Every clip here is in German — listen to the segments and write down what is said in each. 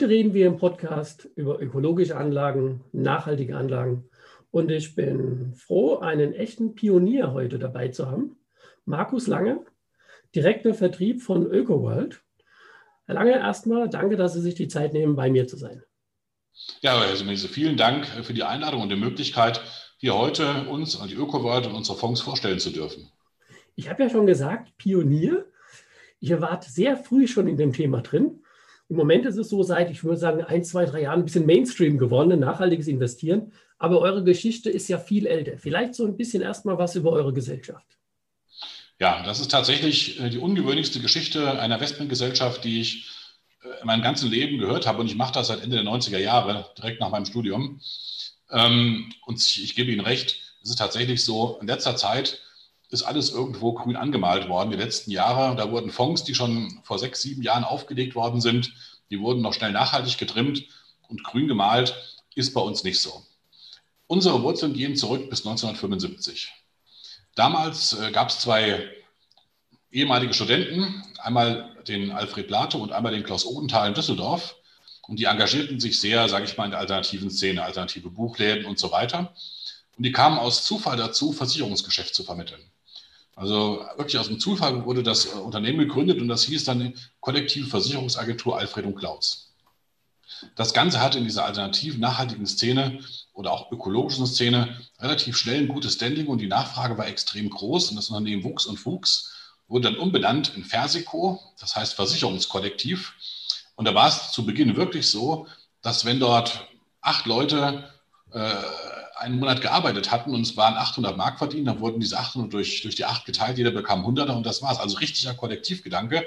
Heute reden wir im Podcast über ökologische Anlagen, nachhaltige Anlagen. Und ich bin froh, einen echten Pionier heute dabei zu haben. Markus Lange, Direktor Vertrieb von ÖkoWorld. Herr Lange, erstmal danke, dass Sie sich die Zeit nehmen, bei mir zu sein. Ja, Herr Semese, vielen Dank für die Einladung und die Möglichkeit, hier heute uns, die ÖkoWorld und unsere Fonds vorstellen zu dürfen. Ich habe ja schon gesagt, Pionier. Ihr wart sehr früh schon in dem Thema drin. Im Moment ist es so, seit, ich würde sagen, ein, zwei, drei Jahren ein bisschen Mainstream geworden, nachhaltiges Investieren. Aber eure Geschichte ist ja viel älter. Vielleicht so ein bisschen erstmal was über eure Gesellschaft. Ja, das ist tatsächlich äh, die ungewöhnlichste Geschichte einer Investmentgesellschaft, die ich äh, in meinem ganzen Leben gehört habe. Und ich mache das seit Ende der 90er Jahre, direkt nach meinem Studium. Ähm, und ich gebe Ihnen recht, es ist tatsächlich so, in letzter Zeit ist alles irgendwo grün angemalt worden die letzten Jahre. Da wurden Fonds, die schon vor sechs, sieben Jahren aufgelegt worden sind, die wurden noch schnell nachhaltig getrimmt und grün gemalt ist bei uns nicht so. Unsere Wurzeln gehen zurück bis 1975. Damals äh, gab es zwei ehemalige Studenten, einmal den Alfred Plato und einmal den Klaus Odenthal in Düsseldorf. Und die engagierten sich sehr, sage ich mal, in der alternativen Szene, alternative Buchläden und so weiter. Und die kamen aus Zufall dazu, Versicherungsgeschäft zu vermitteln. Also wirklich aus dem Zufall wurde das äh, Unternehmen gegründet und das hieß dann Kollektive Versicherungsagentur Alfred und Klaus. Das Ganze hatte in dieser alternativen, nachhaltigen Szene oder auch ökologischen Szene relativ schnell ein gutes Standing und die Nachfrage war extrem groß und das Unternehmen wuchs und wuchs, wurde dann umbenannt in Versico, das heißt Versicherungskollektiv. Und da war es zu Beginn wirklich so, dass wenn dort acht Leute äh, einen Monat gearbeitet hatten und es waren 800 Mark verdient, dann wurden diese 800 durch, durch die 8 geteilt, jeder bekam 100er und das war es. Also richtiger Kollektivgedanke.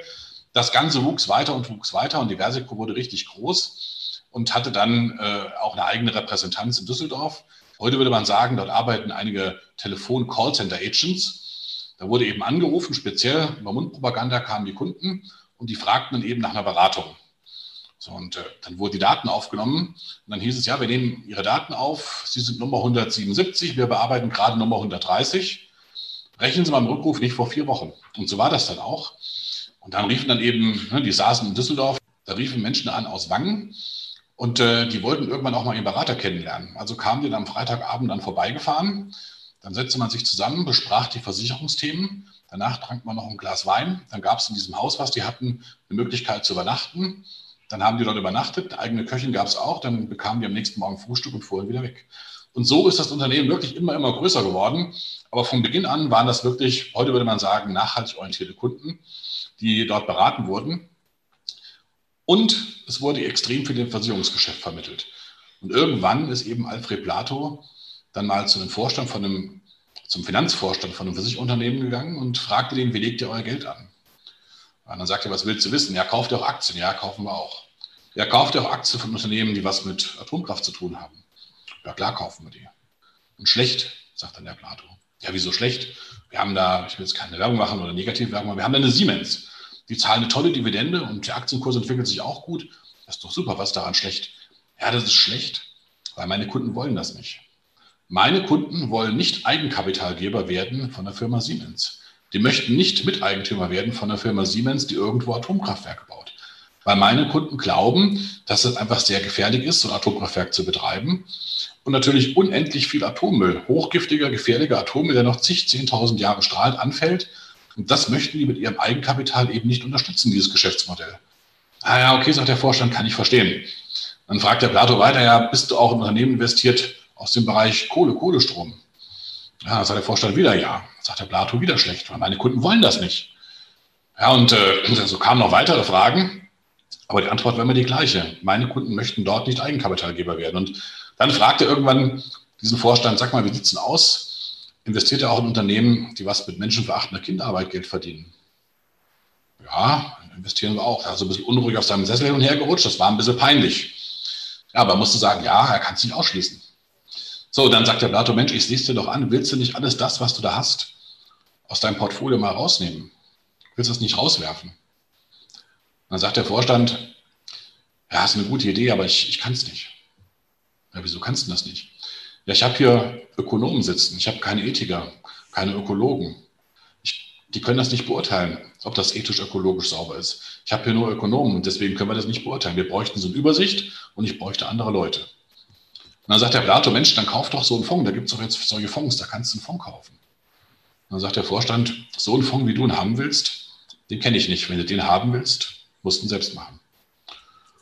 Das Ganze wuchs weiter und wuchs weiter und die Versico wurde richtig groß und hatte dann äh, auch eine eigene Repräsentanz in Düsseldorf. Heute würde man sagen, dort arbeiten einige Telefon-Callcenter-Agents. Da wurde eben angerufen, speziell über Mundpropaganda kamen die Kunden und die fragten dann eben nach einer Beratung. So, und äh, dann wurden die Daten aufgenommen. Und dann hieß es, ja, wir nehmen Ihre Daten auf. Sie sind Nummer 177, wir bearbeiten gerade Nummer 130. Rechnen Sie mal im Rückruf nicht vor vier Wochen. Und so war das dann auch. Und dann riefen dann eben, ne, die saßen in Düsseldorf, da riefen Menschen an aus Wangen und äh, die wollten irgendwann auch mal ihren Berater kennenlernen. Also kamen die dann am Freitagabend dann vorbeigefahren. Dann setzte man sich zusammen, besprach die Versicherungsthemen. Danach trank man noch ein Glas Wein. Dann gab es in diesem Haus, was die hatten, eine Möglichkeit zu übernachten. Dann haben die dort übernachtet, eigene Köchin gab es auch, dann bekamen die am nächsten Morgen Frühstück und fuhren wieder weg. Und so ist das Unternehmen wirklich immer, immer größer geworden. Aber von Beginn an waren das wirklich, heute würde man sagen, nachhaltig orientierte Kunden, die dort beraten wurden. Und es wurde extrem viel im Versicherungsgeschäft vermittelt. Und irgendwann ist eben Alfred Plato dann mal zu einem Vorstand von einem, zum Finanzvorstand von einem Versicherungsunternehmen gegangen und fragte den, wie legt ihr euer Geld an? Und dann sagt er, was willst du wissen? Ja, kauft auch Aktien? Ja, kaufen wir auch. Ja, kauft auch Aktien von Unternehmen, die was mit Atomkraft zu tun haben? Ja, klar kaufen wir die. Und schlecht, sagt dann der Plato. Ja, wieso schlecht? Wir haben da, ich will jetzt keine Werbung machen oder Negativwerbung, aber wir haben da eine Siemens. Die zahlen eine tolle Dividende und der Aktienkurs entwickelt sich auch gut. Das ist doch super, was daran schlecht? Ja, das ist schlecht, weil meine Kunden wollen das nicht. Meine Kunden wollen nicht Eigenkapitalgeber werden von der Firma Siemens. Die möchten nicht Miteigentümer werden von der Firma Siemens, die irgendwo Atomkraftwerke baut. Weil meine Kunden glauben, dass es einfach sehr gefährlich ist, so ein Atomkraftwerk zu betreiben. Und natürlich unendlich viel Atommüll, hochgiftiger, gefährlicher Atommüll, der noch zig, zehntausend Jahre strahlt, anfällt. Und das möchten die mit ihrem Eigenkapital eben nicht unterstützen, dieses Geschäftsmodell. Ah ja, okay, sagt der Vorstand, kann ich verstehen. Dann fragt der Plato weiter, ja, bist du auch in Unternehmen investiert aus dem Bereich Kohle, Kohlestrom? Ja, sagt der Vorstand wieder ja. Sagt der Plato wieder schlecht, weil meine Kunden wollen das nicht. Ja, und äh, so kamen noch weitere Fragen, aber die Antwort war immer die gleiche. Meine Kunden möchten dort nicht Eigenkapitalgeber werden. Und dann fragte irgendwann diesen Vorstand, sag mal, wie sieht es denn aus? Investiert er auch in Unternehmen, die was mit menschenverachtender Kinderarbeit Geld verdienen? Ja, investieren wir auch. Er Also ein bisschen unruhig auf seinem Sessel hin und her gerutscht, das war ein bisschen peinlich. Ja, aber er musste sagen, ja, er kann es nicht ausschließen. So, dann sagt der Blato, Mensch, ich es dir doch an, willst du nicht alles das, was du da hast, aus deinem Portfolio mal rausnehmen? Willst du es nicht rauswerfen? Dann sagt der Vorstand, ja, ist eine gute Idee, aber ich, ich kann es nicht. Ja, wieso kannst du das nicht? Ja, ich habe hier Ökonomen sitzen, ich habe keine Ethiker, keine Ökologen. Ich, die können das nicht beurteilen, ob das ethisch-ökologisch sauber ist. Ich habe hier nur Ökonomen und deswegen können wir das nicht beurteilen. Wir bräuchten so eine Übersicht und ich bräuchte andere Leute. Und dann sagt der Plato, Mensch, dann kauf doch so einen Fonds. Da gibt es doch jetzt solche Fonds, da kannst du einen Fonds kaufen. Und dann sagt der Vorstand, so einen Fonds, wie du ihn haben willst, den kenne ich nicht. Wenn du den haben willst, musst du ihn selbst machen.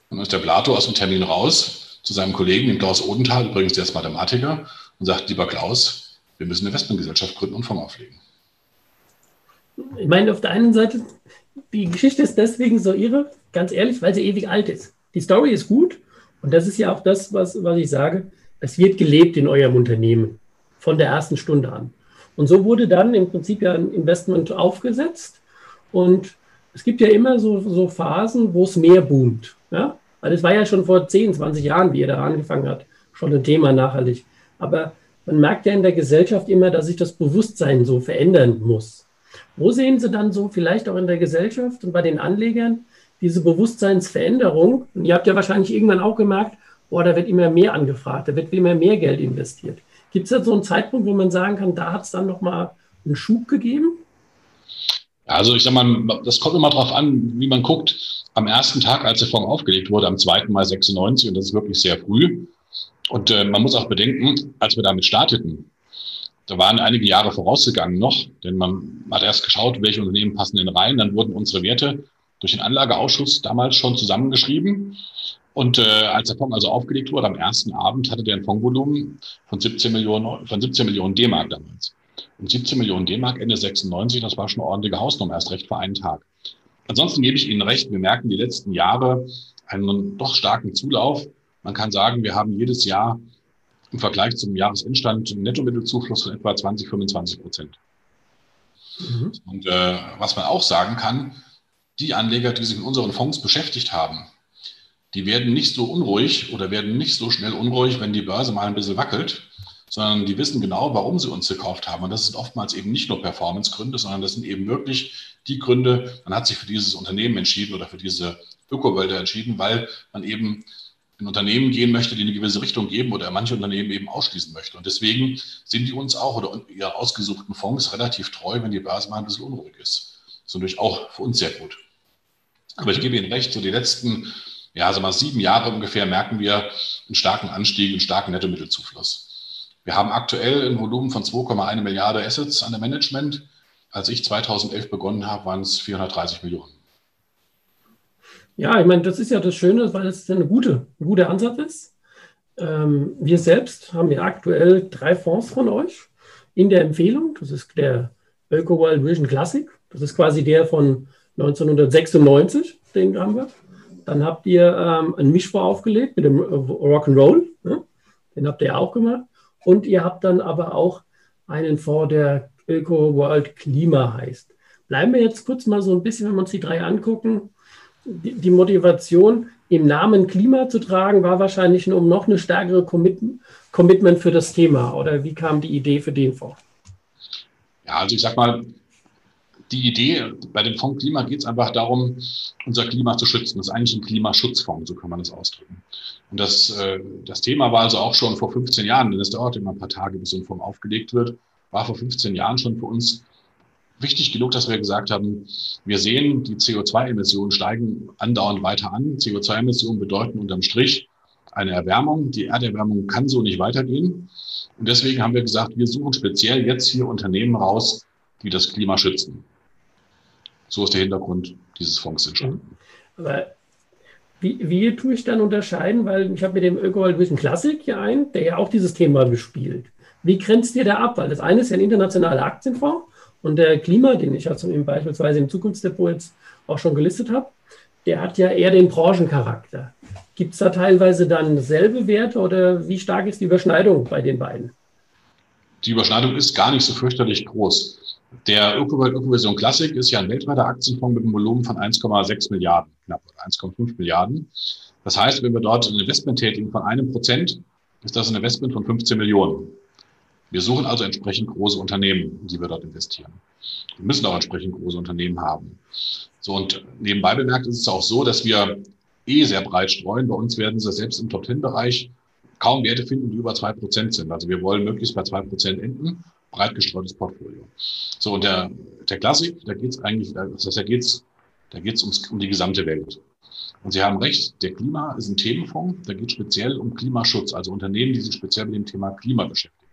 Und dann ist der Plato aus dem Termin raus zu seinem Kollegen, dem Klaus Odenthal, übrigens der ist Mathematiker, und sagt, lieber Klaus, wir müssen eine Investmentgesellschaft gründen und Fonds auflegen. Ich meine, auf der einen Seite, die Geschichte ist deswegen so irre, ganz ehrlich, weil sie ewig alt ist. Die Story ist gut, und das ist ja auch das, was, was ich sage. Es wird gelebt in eurem Unternehmen von der ersten Stunde an. Und so wurde dann im Prinzip ja ein Investment aufgesetzt. Und es gibt ja immer so, so Phasen, wo es mehr boomt. Ja? Weil es war ja schon vor 10, 20 Jahren, wie ihr da angefangen habt, schon ein Thema nachhaltig. Aber man merkt ja in der Gesellschaft immer, dass sich das Bewusstsein so verändern muss. Wo sehen Sie dann so vielleicht auch in der Gesellschaft und bei den Anlegern diese Bewusstseinsveränderung, und ihr habt ja wahrscheinlich irgendwann auch gemerkt, boah, da wird immer mehr angefragt, da wird immer mehr Geld investiert. Gibt es da so einen Zeitpunkt, wo man sagen kann, da hat es dann nochmal einen Schub gegeben? Also ich sag mal, das kommt immer darauf an, wie man guckt. Am ersten Tag, als der Fonds aufgelegt wurde, am 2. Mai 96, und das ist wirklich sehr früh. Und äh, man muss auch bedenken, als wir damit starteten, da waren einige Jahre vorausgegangen noch, denn man hat erst geschaut, welche Unternehmen passen denn rein. Dann wurden unsere Werte durch den Anlageausschuss damals schon zusammengeschrieben. Und äh, als der Fonds also aufgelegt wurde, am ersten Abend hatte der ein Fondsvolumen von 17 Millionen, von 17 Millionen D-Mark damals. Und 17 Millionen D-Mark Ende 96, das war schon eine ordentliche Hausnummer, erst recht für einen Tag. Ansonsten gebe ich Ihnen recht, wir merken die letzten Jahre einen doch starken Zulauf. Man kann sagen, wir haben jedes Jahr im Vergleich zum Jahresendstand einen Nettomittelzufluss von etwa 20, 25 Prozent. Mhm. Und äh, was man auch sagen kann, die Anleger, die sich mit unseren Fonds beschäftigt haben, die werden nicht so unruhig oder werden nicht so schnell unruhig, wenn die Börse mal ein bisschen wackelt, sondern die wissen genau, warum sie uns gekauft haben. Und das sind oftmals eben nicht nur Performance-Gründe, sondern das sind eben wirklich die Gründe, man hat sich für dieses Unternehmen entschieden oder für diese Ökowälder entschieden, weil man eben in Unternehmen gehen möchte, die eine gewisse Richtung geben oder manche Unternehmen eben ausschließen möchte. Und deswegen sind die uns auch oder ihre ausgesuchten Fonds relativ treu, wenn die Börse mal ein bisschen unruhig ist. Das ist natürlich auch für uns sehr gut. Aber ich gebe Ihnen recht, so die letzten, ja, sagen wir sieben Jahre ungefähr merken wir einen starken Anstieg, einen starken Nettomittelzufluss. Wir haben aktuell ein Volumen von 2,1 Milliarden Assets an der Management. Als ich 2011 begonnen habe, waren es 430 Millionen. Ja, ich meine, das ist ja das Schöne, weil es eine gute, ein guter Ansatz ist. Ähm, wir selbst haben ja aktuell drei Fonds von euch in der Empfehlung. Das ist der Öko World Vision Classic. Das ist quasi der von 1996, den haben wir. Dann habt ihr ähm, einen Mischfonds aufgelegt mit dem Rock'n'Roll. Ne? Den habt ihr auch gemacht. Und ihr habt dann aber auch einen Fonds, der Öko World Klima heißt. Bleiben wir jetzt kurz mal so ein bisschen, wenn wir uns die drei angucken. Die, die Motivation, im Namen Klima zu tragen, war wahrscheinlich um noch eine stärkere Commit Commitment für das Thema. Oder wie kam die Idee für den Fonds? Ja, also ich sag mal, die Idee bei dem Fonds Klima geht es einfach darum, unser Klima zu schützen. Das ist eigentlich ein Klimaschutzfonds, so kann man das ausdrücken. Und das, äh, das Thema war also auch schon vor 15 Jahren, denn es dauert immer ein paar Tage, bis so ein Fonds aufgelegt wird, war vor 15 Jahren schon für uns wichtig genug, dass wir gesagt haben, wir sehen, die CO2-Emissionen steigen andauernd weiter an. CO2-Emissionen bedeuten unterm Strich eine Erwärmung. Die Erderwärmung kann so nicht weitergehen. Und deswegen haben wir gesagt, wir suchen speziell jetzt hier Unternehmen raus, die das Klima schützen. So ist der Hintergrund dieses Fonds entstanden. Aber wie, wie tue ich dann unterscheiden? Weil ich habe mit dem Ökoworld Vision Classic hier ein, der ja auch dieses Thema bespielt. Wie grenzt ihr da ab? Weil das eine ist ja ein internationaler Aktienfonds und der Klima, den ich also beispielsweise im Zukunftsdepot jetzt auch schon gelistet habe, der hat ja eher den Branchencharakter. Gibt es da teilweise dann selbe Werte oder wie stark ist die Überschneidung bei den beiden? Die Überschneidung ist gar nicht so fürchterlich groß. Der Ökowelt Ökovision Classic ist ja ein weltweiter Aktienfonds mit einem Volumen von 1,6 Milliarden, knapp 1,5 Milliarden. Das heißt, wenn wir dort ein Investment tätigen von einem Prozent, ist das ein Investment von 15 Millionen. Wir suchen also entsprechend große Unternehmen, die wir dort investieren. Wir müssen auch entsprechend große Unternehmen haben. So, und nebenbei bemerkt ist es auch so, dass wir eh sehr breit streuen. Bei uns werden sie selbst im Top-10-Bereich kaum Werte finden, die über zwei Prozent sind. Also wir wollen möglichst bei zwei Prozent enden, breit gestreutes Portfolio. So, und der, der Klassik, da geht es eigentlich, das heißt, da geht es da geht's ums, um die gesamte Welt. Und Sie haben recht, der Klima ist ein Themenfonds, da geht es speziell um Klimaschutz, also Unternehmen, die sich speziell mit dem Thema Klima beschäftigen.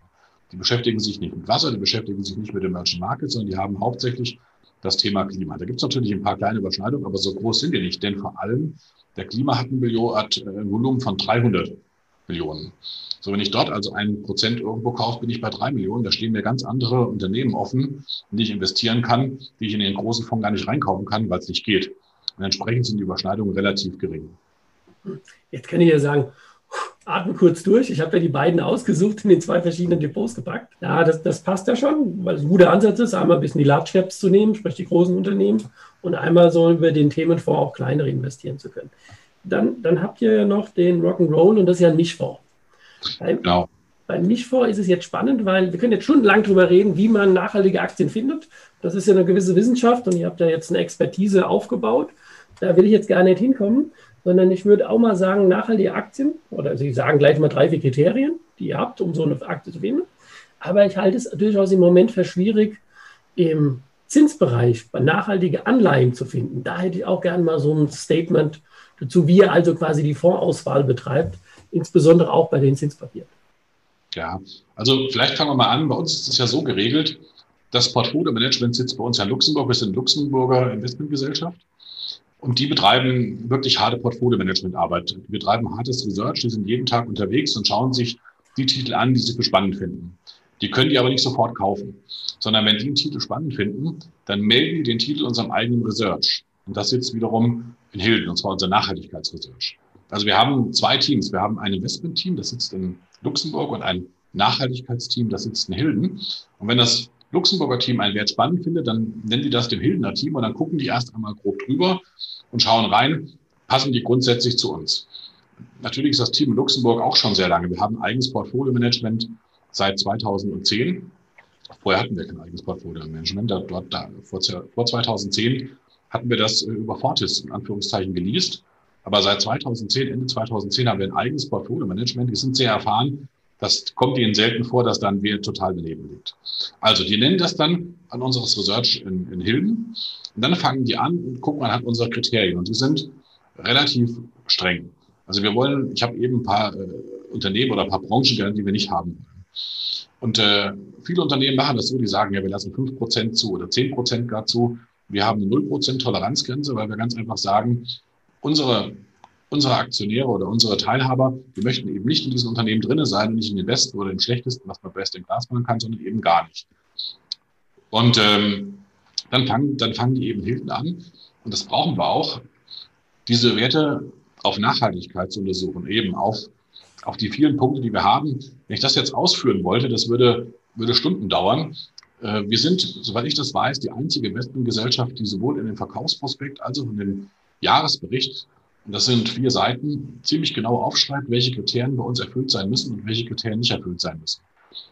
Die beschäftigen sich nicht mit Wasser, die beschäftigen sich nicht mit dem Merchant Market, sondern die haben hauptsächlich das Thema Klima. Da gibt es natürlich ein paar kleine Überschneidungen, aber so groß sind die nicht, denn vor allem der Klima hat ein, Million, hat ein Volumen von 300 Millionen. So, wenn ich dort also ein Prozent irgendwo kaufe, bin ich bei drei Millionen. Da stehen mir ganz andere Unternehmen offen, in die ich investieren kann, die ich in den großen Fonds gar nicht reinkaufen kann, weil es nicht geht. Und entsprechend sind die Überschneidungen relativ gering. Jetzt kann ich ja sagen, atme kurz durch. Ich habe ja die beiden ausgesucht, in den zwei verschiedenen Depots gepackt. Ja, das, das passt ja schon, weil es ein guter Ansatz ist, einmal ein bisschen die Large Caps zu nehmen, sprich die großen Unternehmen, und einmal so über den Themenfonds auch kleinere investieren zu können. Dann, dann habt ihr ja noch den Rock'n'Roll und das ist ja ein Mischfonds. Genau. Beim Mischfonds ist es jetzt spannend, weil wir können jetzt stundenlang darüber reden, wie man nachhaltige Aktien findet. Das ist ja eine gewisse Wissenschaft und ihr habt ja jetzt eine Expertise aufgebaut. Da will ich jetzt gar nicht hinkommen, sondern ich würde auch mal sagen, nachhaltige Aktien, oder Sie sagen gleich mal drei, vier Kriterien, die ihr habt, um so eine Aktie zu finden. Aber ich halte es durchaus im Moment für schwierig, im Zinsbereich nachhaltige Anleihen zu finden. Da hätte ich auch gerne mal so ein Statement dazu, wie ihr also quasi die Fondsauswahl betreibt, insbesondere auch bei den Zinspapieren. Ja, also vielleicht fangen wir mal an. Bei uns ist es ja so geregelt, das Portfolio-Management sitzt bei uns ja in Luxemburg. Wir sind Luxemburger Investmentgesellschaft. Und die betreiben wirklich harte Portfolio-Management-Arbeit. Die betreiben hartes Research. Die sind jeden Tag unterwegs und schauen sich die Titel an, die sie für spannend finden. Die können die aber nicht sofort kaufen, sondern wenn die einen Titel spannend finden, dann melden die den Titel unserem eigenen Research. Und das sitzt wiederum in Hilden, und zwar unser Nachhaltigkeitsresearch. Also wir haben zwei Teams. Wir haben ein Investment-Team, das sitzt in Luxemburg und ein Nachhaltigkeitsteam, das sitzt in Hilden. Und wenn das Luxemburger Team einen Wert spannend findet, dann nennen die das dem Hildener Team und dann gucken die erst einmal grob drüber und schauen rein, passen die grundsätzlich zu uns. Natürlich ist das Team in Luxemburg auch schon sehr lange. Wir haben eigenes Portfolio-Management seit 2010. Vorher hatten wir kein eigenes Portfolio-Management. Vor 2010 hatten wir das äh, über Fortis in Anführungszeichen geleast. Aber seit 2010, Ende 2010 haben wir ein eigenes Portfolio-Management. Die sind sehr erfahren. Das kommt ihnen selten vor, dass dann wir total daneben liegt. Also, die nennen das dann an unseres Research in, in Hilden. Und dann fangen die an und gucken anhand unserer Kriterien. Und die sind relativ streng. Also wir wollen, ich habe eben ein paar äh, Unternehmen oder ein paar Branchen genannt, die wir nicht haben. Und äh, viele Unternehmen machen das so, die sagen, ja, wir lassen fünf Prozent zu oder zehn Prozent gar zu. Wir haben eine null Prozent Toleranzgrenze, weil wir ganz einfach sagen, unsere, unsere Aktionäre oder unsere Teilhaber, die möchten eben nicht in diesen Unternehmen drinne sein und nicht in den besten oder im schlechtesten, was man best in Glas machen kann, sondern eben gar nicht. Und ähm, dann, fangen, dann fangen die eben hinten an, und das brauchen wir auch, diese Werte auf Nachhaltigkeit zu untersuchen, eben auf, auf die vielen Punkte, die wir haben. Wenn ich das jetzt ausführen wollte, das würde, würde Stunden dauern. Äh, wir sind, soweit ich das weiß, die einzige Investmentgesellschaft, die sowohl in den Verkaufsprospekt als auch in den Jahresbericht, und das sind vier Seiten, ziemlich genau aufschreibt, welche Kriterien bei uns erfüllt sein müssen und welche Kriterien nicht erfüllt sein müssen.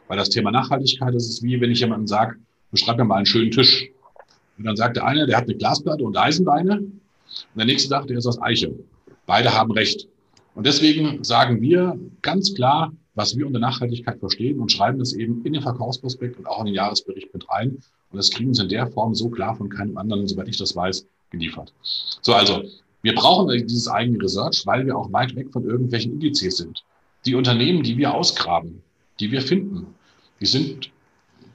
Weil das Thema Nachhaltigkeit, das ist wie, wenn ich jemandem sage, beschreib mir mal einen schönen Tisch. Und dann sagt der eine, der hat eine Glasplatte und Eisenbeine. Und der nächste sagt, der ist aus Eiche. Beide haben recht. Und deswegen sagen wir ganz klar, was wir unter Nachhaltigkeit verstehen und schreiben das eben in den Verkaufsprospekt und auch in den Jahresbericht mit rein. Und das kriegen sie in der Form so klar von keinem anderen, soweit ich das weiß, geliefert. So, also wir brauchen dieses eigene Research, weil wir auch weit weg von irgendwelchen Indizes sind. Die Unternehmen, die wir ausgraben, die wir finden, die sind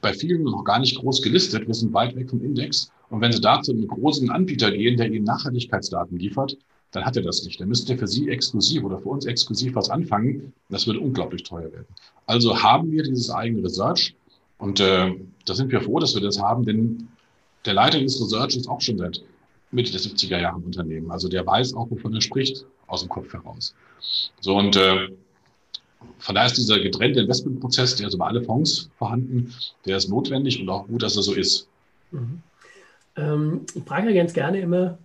bei vielen noch gar nicht groß gelistet. Wir sind weit weg vom Index. Und wenn Sie da zu einem großen Anbieter gehen, der Ihnen Nachhaltigkeitsdaten liefert, dann hat er das nicht. Dann müsste er für Sie exklusiv oder für uns exklusiv was anfangen. Das würde unglaublich teuer werden. Also haben wir dieses eigene Research und äh, da sind wir froh, dass wir das haben, denn der Leiter des Research ist auch schon seit Mitte der 70er Jahre im Unternehmen. Also der weiß auch, wovon er spricht, aus dem Kopf heraus. So und äh, von daher ist dieser getrennte Investmentprozess, der ist über alle Fonds vorhanden, der ist notwendig und auch gut, dass er so ist. Mhm. Ähm, ich frage ja ganz gerne immer,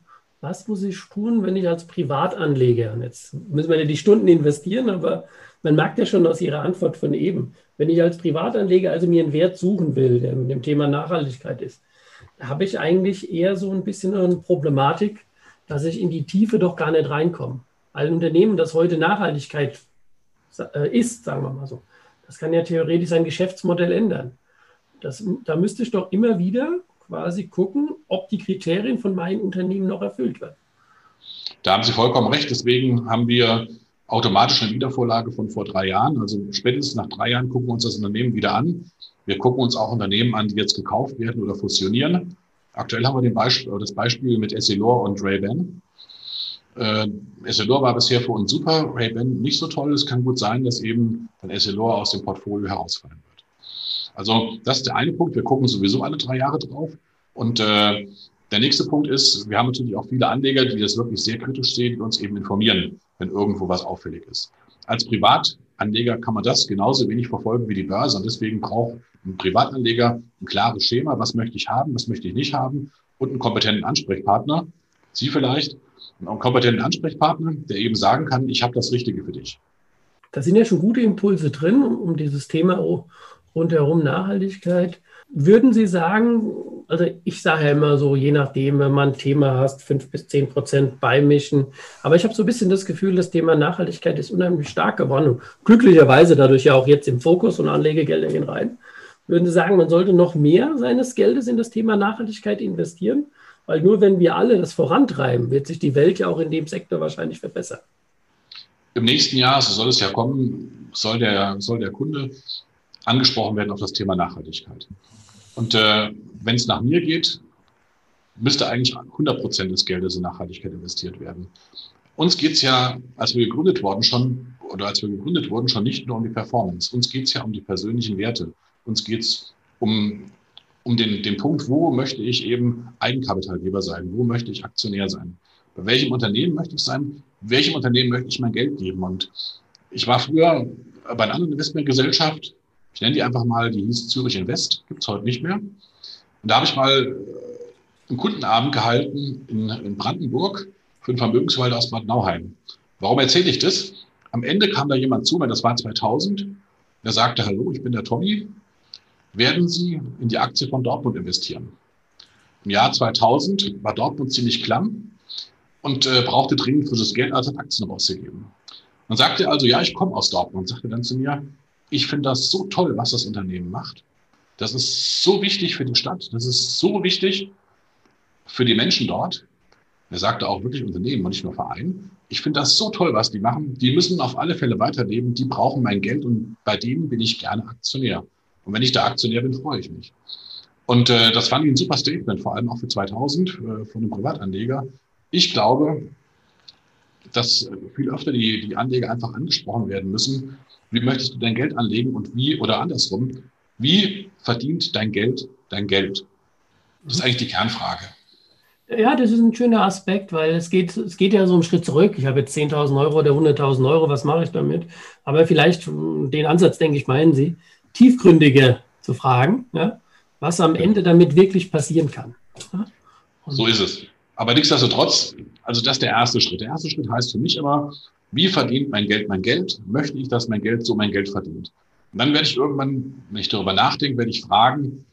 was muss ich tun, wenn ich als Privatanleger, und jetzt müssen wir ja die Stunden investieren, aber man merkt ja schon aus Ihrer Antwort von eben, wenn ich als Privatanleger also mir einen Wert suchen will, der mit dem Thema Nachhaltigkeit ist, habe ich eigentlich eher so ein bisschen eine Problematik, dass ich in die Tiefe doch gar nicht reinkomme. Ein Unternehmen, das heute Nachhaltigkeit äh, ist, sagen wir mal so, das kann ja theoretisch sein Geschäftsmodell ändern. Das, da müsste ich doch immer wieder quasi gucken, ob die Kriterien von meinem Unternehmen noch erfüllt werden. Da haben Sie vollkommen recht. Deswegen haben wir automatisch eine Wiedervorlage von vor drei Jahren. Also spätestens nach drei Jahren gucken wir uns das Unternehmen wieder an. Wir gucken uns auch Unternehmen an, die jetzt gekauft werden oder fusionieren. Aktuell haben wir Beispiel, das Beispiel mit Essilor und Ray-Ban. Äh, Essilor war bisher für uns super, Ray-Ban nicht so toll. Es kann gut sein, dass eben dann Essilor aus dem Portfolio herausfallen. Also das ist der eine Punkt. Wir gucken sowieso alle drei Jahre drauf. Und äh, der nächste Punkt ist, wir haben natürlich auch viele Anleger, die das wirklich sehr kritisch sehen, die uns eben informieren, wenn irgendwo was auffällig ist. Als Privatanleger kann man das genauso wenig verfolgen wie die Börse. Und deswegen braucht ein Privatanleger ein klares Schema. Was möchte ich haben? Was möchte ich nicht haben? Und einen kompetenten Ansprechpartner. Sie vielleicht. Einen kompetenten Ansprechpartner, der eben sagen kann, ich habe das Richtige für dich. Da sind ja schon gute Impulse drin, um dieses Thema rundherum Nachhaltigkeit. Würden Sie sagen, also ich sage ja immer so, je nachdem, wenn man ein Thema hast, fünf bis zehn Prozent beimischen. Aber ich habe so ein bisschen das Gefühl, das Thema Nachhaltigkeit ist unheimlich stark geworden. Und glücklicherweise dadurch ja auch jetzt im Fokus und Anlegegelder gehen rein. Würden Sie sagen, man sollte noch mehr seines Geldes in das Thema Nachhaltigkeit investieren? Weil nur wenn wir alle das vorantreiben, wird sich die Welt ja auch in dem Sektor wahrscheinlich verbessern. Im nächsten Jahr, so soll es ja kommen, soll der, soll der Kunde angesprochen werden auf das Thema Nachhaltigkeit. Und äh, wenn es nach mir geht, müsste eigentlich 100 Prozent des Geldes in Nachhaltigkeit investiert werden. Uns geht's ja, als wir gegründet worden schon, oder als wir gegründet wurden, schon nicht nur um die Performance. Uns geht's ja um die persönlichen Werte. Uns geht's um, um den, den Punkt, wo möchte ich eben Eigenkapitalgeber sein? Wo möchte ich Aktionär sein? Bei welchem Unternehmen möchte ich sein? Welchem Unternehmen möchte ich mein Geld geben? Und ich war früher bei einer anderen Investmentgesellschaft, ich nenne die einfach mal, die hieß Zürich Invest, gibt es heute nicht mehr. Und da habe ich mal äh, einen Kundenabend gehalten in, in Brandenburg für einen Vermögensverwalter aus Bad Nauheim. Warum erzähle ich das? Am Ende kam da jemand zu mir, das war 2000, der sagte, hallo, ich bin der Tommy, werden Sie in die Aktie von Dortmund investieren? Im Jahr 2000 war Dortmund ziemlich klamm und äh, brauchte dringend für das Geld also Aktien rauszugeben. Dann sagte er also, ja, ich komme aus Dortmund und sagte dann zu mir, ich finde das so toll, was das Unternehmen macht. Das ist so wichtig für die Stadt. Das ist so wichtig für die Menschen dort. Er sagte auch wirklich Unternehmen und nicht nur Verein. Ich finde das so toll, was die machen. Die müssen auf alle Fälle weiterleben. Die brauchen mein Geld und bei denen bin ich gerne Aktionär. Und wenn ich da Aktionär bin, freue ich mich. Und äh, das fand ich ein super Statement, vor allem auch für 2000 äh, von einem Privatanleger. Ich glaube, dass viel öfter die, die Anleger einfach angesprochen werden müssen, wie möchtest du dein Geld anlegen und wie, oder andersrum, wie verdient dein Geld dein Geld? Das ist eigentlich die Kernfrage. Ja, das ist ein schöner Aspekt, weil es geht, es geht ja so einen Schritt zurück. Ich habe jetzt 10.000 Euro oder 100.000 Euro, was mache ich damit? Aber vielleicht, den Ansatz, denke ich, meinen Sie, tiefgründiger zu fragen, ja, was am Ende damit wirklich passieren kann. Ja? So ist es. Aber nichtsdestotrotz, also das ist der erste Schritt. Der erste Schritt heißt für mich immer, wie verdient mein Geld mein Geld? Möchte ich, dass mein Geld so mein Geld verdient? Und dann werde ich irgendwann, wenn ich darüber nachdenke, werde ich fragen,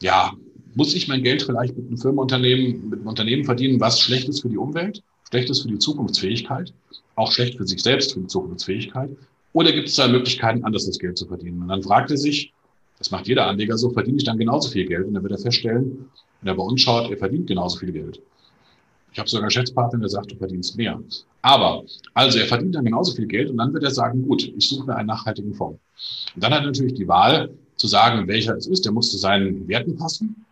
ja, muss ich mein Geld vielleicht mit einem Firmenunternehmen, mit einem Unternehmen verdienen, was schlecht ist für die Umwelt, schlecht ist für die Zukunftsfähigkeit, auch schlecht für sich selbst, für die Zukunftsfähigkeit? Oder gibt es da Möglichkeiten, anders das Geld zu verdienen? Und dann fragt er sich, das macht jeder Anleger so, verdiene ich dann genauso viel Geld? Und dann wird er feststellen, wenn er bei uns schaut, er verdient genauso viel Geld. Ich habe sogar einen Geschäftspartner, der sagt, du verdienst mehr. Aber, also er verdient dann genauso viel Geld und dann wird er sagen, gut, ich suche mir einen nachhaltigen Fonds. Und dann hat er natürlich die Wahl zu sagen, welcher es ist. Der muss zu seinen Werten passen.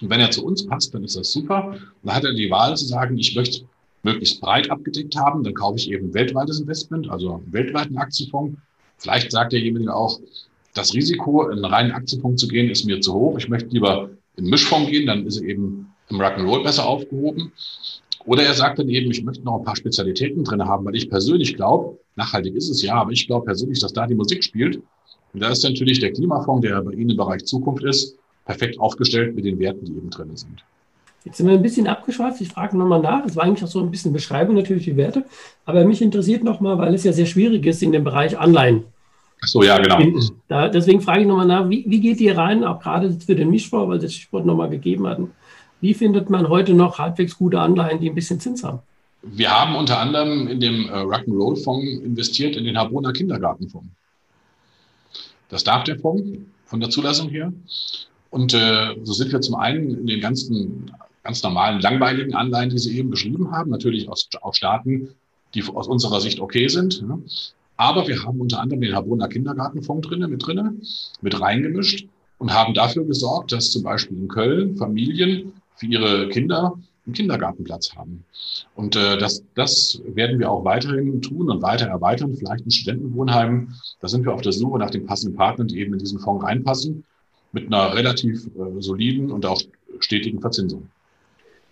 Und wenn er zu uns passt, dann ist das super. Und dann hat er die Wahl zu sagen, ich möchte möglichst breit abgedeckt haben. Dann kaufe ich eben weltweites Investment, also weltweiten Aktienfonds. Vielleicht sagt derjenige auch, das Risiko, in einen reinen Aktienfonds zu gehen, ist mir zu hoch. Ich möchte lieber in einen Mischfonds gehen, dann ist er eben im Rock'n'Roll besser aufgehoben. Oder er sagt dann eben, ich möchte noch ein paar Spezialitäten drin haben, weil ich persönlich glaube, nachhaltig ist es ja, aber ich glaube persönlich, dass da die Musik spielt. Und da ist natürlich der Klimafonds, der bei Ihnen im Bereich Zukunft ist, perfekt aufgestellt mit den Werten, die eben drin sind. Jetzt sind wir ein bisschen abgeschweift. Ich frage nochmal nach. Es war eigentlich auch so ein bisschen Beschreibung natürlich die Werte. Aber mich interessiert nochmal, weil es ja sehr schwierig ist in dem Bereich Anleihen. Ach so, ja, genau. Da, deswegen frage ich nochmal nach, wie, wie geht ihr rein, auch gerade für den Mischfonds, weil das Stichwort nochmal gegeben hatten. Wie findet man heute noch halbwegs gute Anleihen, die ein bisschen Zins haben? Wir haben unter anderem in dem äh, Rock'n'Roll-Fonds investiert, in den Habona Kindergartenfonds. Das darf der Fonds von der Zulassung her. Und äh, so sind wir zum einen in den ganzen ganz normalen, langweiligen Anleihen, die Sie eben beschrieben haben, natürlich aus, aus Staaten, die aus unserer Sicht okay sind. Ja. Aber wir haben unter anderem den Habona Kindergartenfonds drinne, mit drinne, mit reingemischt und haben dafür gesorgt, dass zum Beispiel in Köln Familien für ihre Kinder einen Kindergartenplatz haben. Und äh, das, das werden wir auch weiterhin tun und weiter erweitern, vielleicht in Studentenwohnheimen. Da sind wir auf der Suche nach den passenden Partnern, die eben in diesen Fonds reinpassen, mit einer relativ äh, soliden und auch stetigen Verzinsung.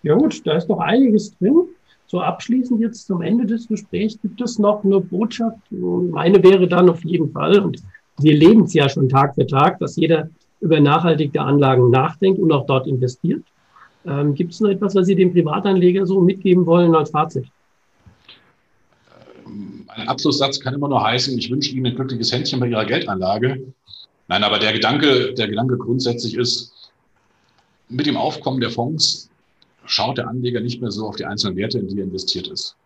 Ja gut, da ist noch einiges drin. So abschließend jetzt zum Ende des Gesprächs gibt es noch eine Botschaft. Meine wäre dann auf jeden Fall, und wir leben es ja schon Tag für Tag, dass jeder über nachhaltige Anlagen nachdenkt und auch dort investiert. Ähm, gibt es noch etwas, was Sie dem Privatanleger so mitgeben wollen als Fazit? Ein Abschlusssatz kann immer nur heißen, ich wünsche Ihnen ein glückliches Händchen bei Ihrer Geldanlage. Nein, aber der Gedanke, der Gedanke grundsätzlich ist, mit dem Aufkommen der Fonds schaut der Anleger nicht mehr so auf die einzelnen Werte, in die er investiert ist.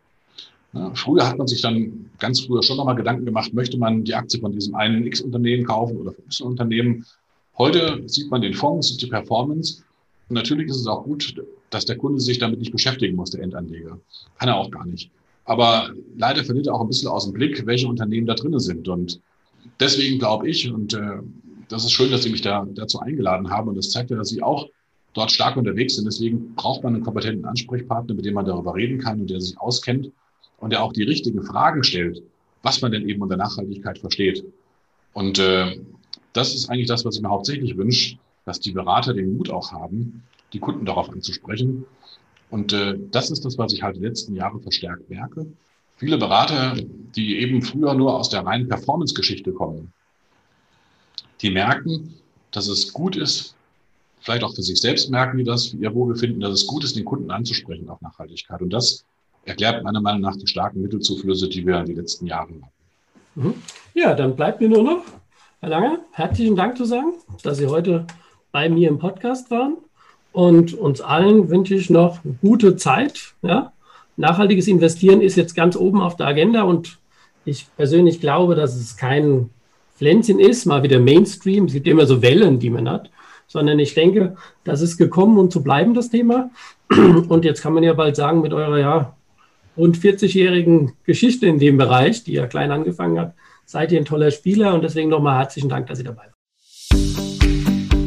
Ja, früher hat man sich dann ganz früher schon nochmal Gedanken gemacht, möchte man die Aktie von diesem einen X-Unternehmen kaufen oder von Y-Unternehmen. Heute sieht man den Fonds und die Performance. Natürlich ist es auch gut, dass der Kunde sich damit nicht beschäftigen muss, der Endanleger. Kann er auch gar nicht. Aber leider verliert er auch ein bisschen aus dem Blick, welche Unternehmen da drinnen sind. Und deswegen glaube ich, und äh, das ist schön, dass Sie mich da dazu eingeladen haben. Und das zeigt ja, dass Sie auch dort stark unterwegs sind. Deswegen braucht man einen kompetenten Ansprechpartner, mit dem man darüber reden kann und der sich auskennt und der auch die richtigen Fragen stellt, was man denn eben unter Nachhaltigkeit versteht. Und äh, das ist eigentlich das, was ich mir hauptsächlich wünsche, dass die Berater den Mut auch haben, die Kunden darauf anzusprechen. Und äh, das ist das, was ich halt die letzten Jahre verstärkt merke. Viele Berater, die eben früher nur aus der reinen Performance-Geschichte kommen, die merken, dass es gut ist, vielleicht auch für sich selbst merken die das, für ihr Wohlbefinden, dass es gut ist, den Kunden anzusprechen auf Nachhaltigkeit. Und das erklärt meiner Meinung nach die starken Mittelzuflüsse, die wir in den letzten Jahren hatten. Mhm. Ja, dann bleibt mir nur noch, Herr Lange, herzlichen Dank zu sagen, dass Sie heute bei mir im Podcast waren. Und uns allen wünsche ich noch gute Zeit. Ja? Nachhaltiges Investieren ist jetzt ganz oben auf der Agenda und ich persönlich glaube, dass es kein Pflänzchen ist, mal wieder Mainstream. Es gibt immer so Wellen, die man hat, sondern ich denke, das ist gekommen, um zu bleiben, das Thema. Und jetzt kann man ja bald sagen, mit eurer ja, rund 40-jährigen Geschichte in dem Bereich, die ja klein angefangen hat, seid ihr ein toller Spieler und deswegen nochmal herzlichen Dank, dass ihr dabei wart.